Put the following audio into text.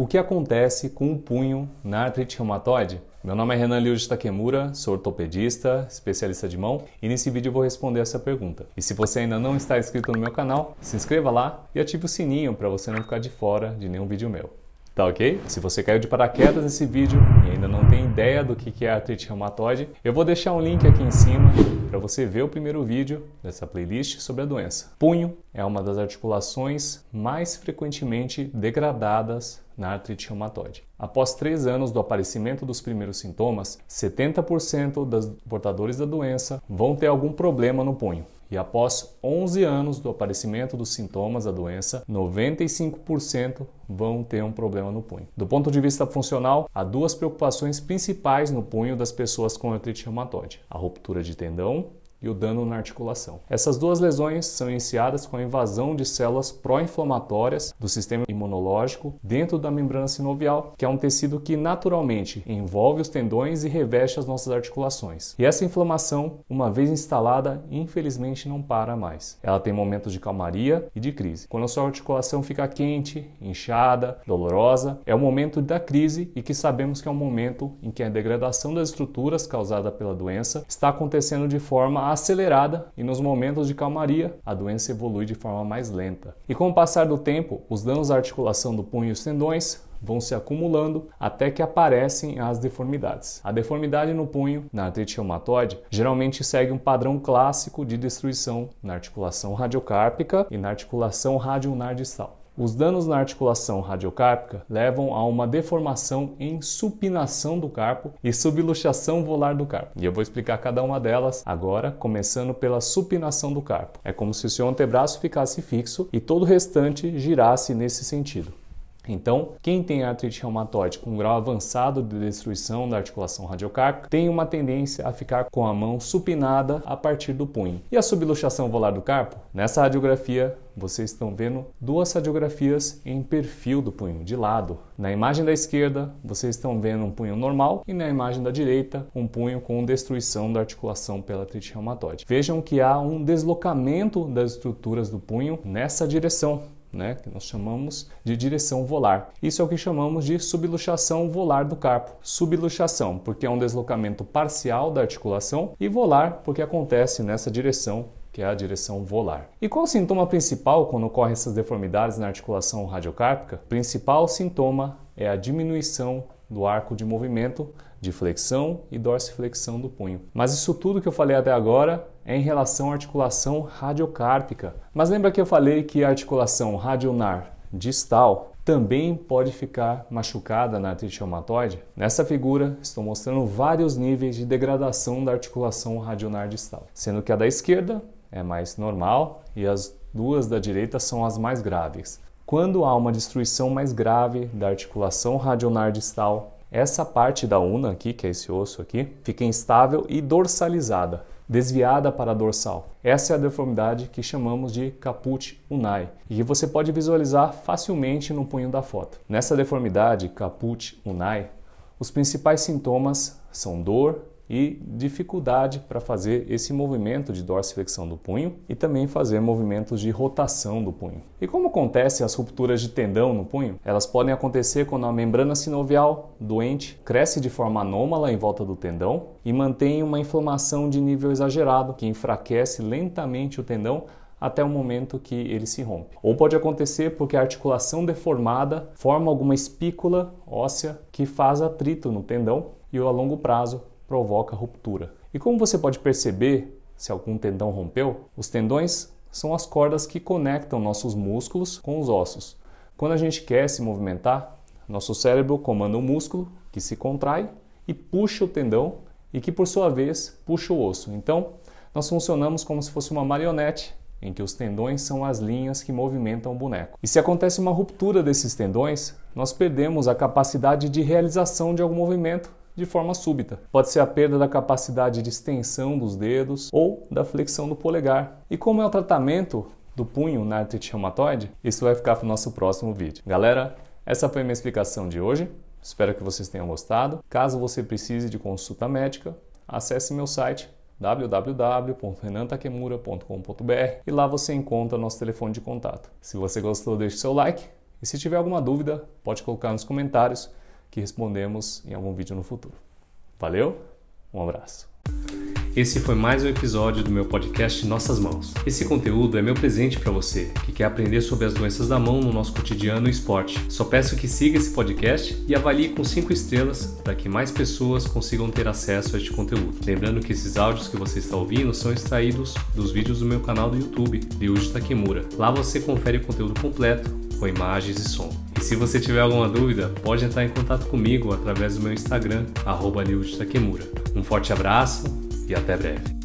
O que acontece com o punho na artrite reumatoide? Meu nome é Renan Liu Takemura, sou ortopedista, especialista de mão e nesse vídeo vou responder essa pergunta. E se você ainda não está inscrito no meu canal, se inscreva lá e ative o sininho para você não ficar de fora de nenhum vídeo meu. Tá ok? Se você caiu de paraquedas nesse vídeo e ainda não tem ideia do que é artrite reumatoide, eu vou deixar um link aqui em cima para você ver o primeiro vídeo dessa playlist sobre a doença. Punho é uma das articulações mais frequentemente degradadas na artrite reumatoide. Após três anos do aparecimento dos primeiros sintomas, 70% dos portadores da doença vão ter algum problema no punho. E após 11 anos do aparecimento dos sintomas da doença, 95% vão ter um problema no punho. Do ponto de vista funcional, há duas preocupações principais no punho das pessoas com artrite reumatoide: a ruptura de tendão e o dano na articulação. Essas duas lesões são iniciadas com a invasão de células pró-inflamatórias do sistema imunológico dentro da membrana sinovial, que é um tecido que naturalmente envolve os tendões e reveste as nossas articulações. E essa inflamação, uma vez instalada, infelizmente não para mais. Ela tem momentos de calmaria e de crise. Quando a sua articulação fica quente, inchada, dolorosa, é o momento da crise e que sabemos que é um momento em que a degradação das estruturas causada pela doença está acontecendo de forma acelerada e nos momentos de calmaria a doença evolui de forma mais lenta. E com o passar do tempo, os danos à articulação do punho e os tendões vão se acumulando até que aparecem as deformidades. A deformidade no punho, na artrite reumatoide, geralmente segue um padrão clássico de destruição na articulação radiocárpica e na articulação radioulnar distal. Os danos na articulação radiocárpica levam a uma deformação em supinação do carpo e subluxação volar do carpo. E eu vou explicar cada uma delas agora, começando pela supinação do carpo. É como se o seu antebraço ficasse fixo e todo o restante girasse nesse sentido. Então, quem tem artrite reumatoide com grau avançado de destruição da articulação radiocárpica tem uma tendência a ficar com a mão supinada a partir do punho. E a subluxação volar do carpo? Nessa radiografia, vocês estão vendo duas radiografias em perfil do punho, de lado. Na imagem da esquerda, vocês estão vendo um punho normal e na imagem da direita, um punho com destruição da articulação pela artrite reumatoide. Vejam que há um deslocamento das estruturas do punho nessa direção né, que nós chamamos de direção volar. Isso é o que chamamos de subluxação volar do carpo. Subluxação, porque é um deslocamento parcial da articulação, e volar, porque acontece nessa direção que é a direção volar. E qual o sintoma principal quando ocorrem essas deformidades na articulação radiocárpica? Principal sintoma é a diminuição do arco de movimento de flexão e dorsiflexão do punho. Mas isso tudo que eu falei até agora é em relação à articulação radiocárpica. Mas lembra que eu falei que a articulação radionar distal também pode ficar machucada na artrite reumatoide? Nessa figura, estou mostrando vários níveis de degradação da articulação radionar distal, sendo que a da esquerda é mais normal e as duas da direita são as mais graves. Quando há uma destruição mais grave da articulação radionar distal, essa parte da una aqui, que é esse osso aqui, fica instável e dorsalizada, desviada para a dorsal. Essa é a deformidade que chamamos de caput unai e que você pode visualizar facilmente no punho da foto. Nessa deformidade caput unai, os principais sintomas são dor, e dificuldade para fazer esse movimento de dorsiflexão do punho e também fazer movimentos de rotação do punho. E como acontecem as rupturas de tendão no punho? Elas podem acontecer quando a membrana sinovial doente cresce de forma anômala em volta do tendão e mantém uma inflamação de nível exagerado que enfraquece lentamente o tendão até o momento que ele se rompe. Ou pode acontecer porque a articulação deformada forma alguma espícula óssea que faz atrito no tendão e a longo prazo provoca ruptura. E como você pode perceber se algum tendão rompeu, os tendões são as cordas que conectam nossos músculos com os ossos. Quando a gente quer se movimentar, nosso cérebro comanda o músculo que se contrai e puxa o tendão e que por sua vez puxa o osso. Então, nós funcionamos como se fosse uma marionete em que os tendões são as linhas que movimentam o boneco. E se acontece uma ruptura desses tendões, nós perdemos a capacidade de realização de algum movimento de forma súbita. Pode ser a perda da capacidade de extensão dos dedos ou da flexão do polegar. E como é o tratamento do punho na artrite reumatoide? Isso vai ficar para o nosso próximo vídeo. Galera, essa foi a minha explicação de hoje. Espero que vocês tenham gostado. Caso você precise de consulta médica, acesse meu site www.renantakemura.com.br e lá você encontra nosso telefone de contato. Se você gostou, deixe seu like E se tiver alguma dúvida, pode colocar nos comentários que respondemos em algum vídeo no futuro. Valeu, um abraço. Esse foi mais um episódio do meu podcast Nossas Mãos. Esse conteúdo é meu presente para você que quer aprender sobre as doenças da mão no nosso cotidiano e esporte. Só peço que siga esse podcast e avalie com 5 estrelas para que mais pessoas consigam ter acesso a este conteúdo. Lembrando que esses áudios que você está ouvindo são extraídos dos vídeos do meu canal do YouTube, Ryuji Takemura. Lá você confere o conteúdo completo, com imagens e som. E se você tiver alguma dúvida, pode entrar em contato comigo através do meu Instagram, arroba Um forte abraço e até breve.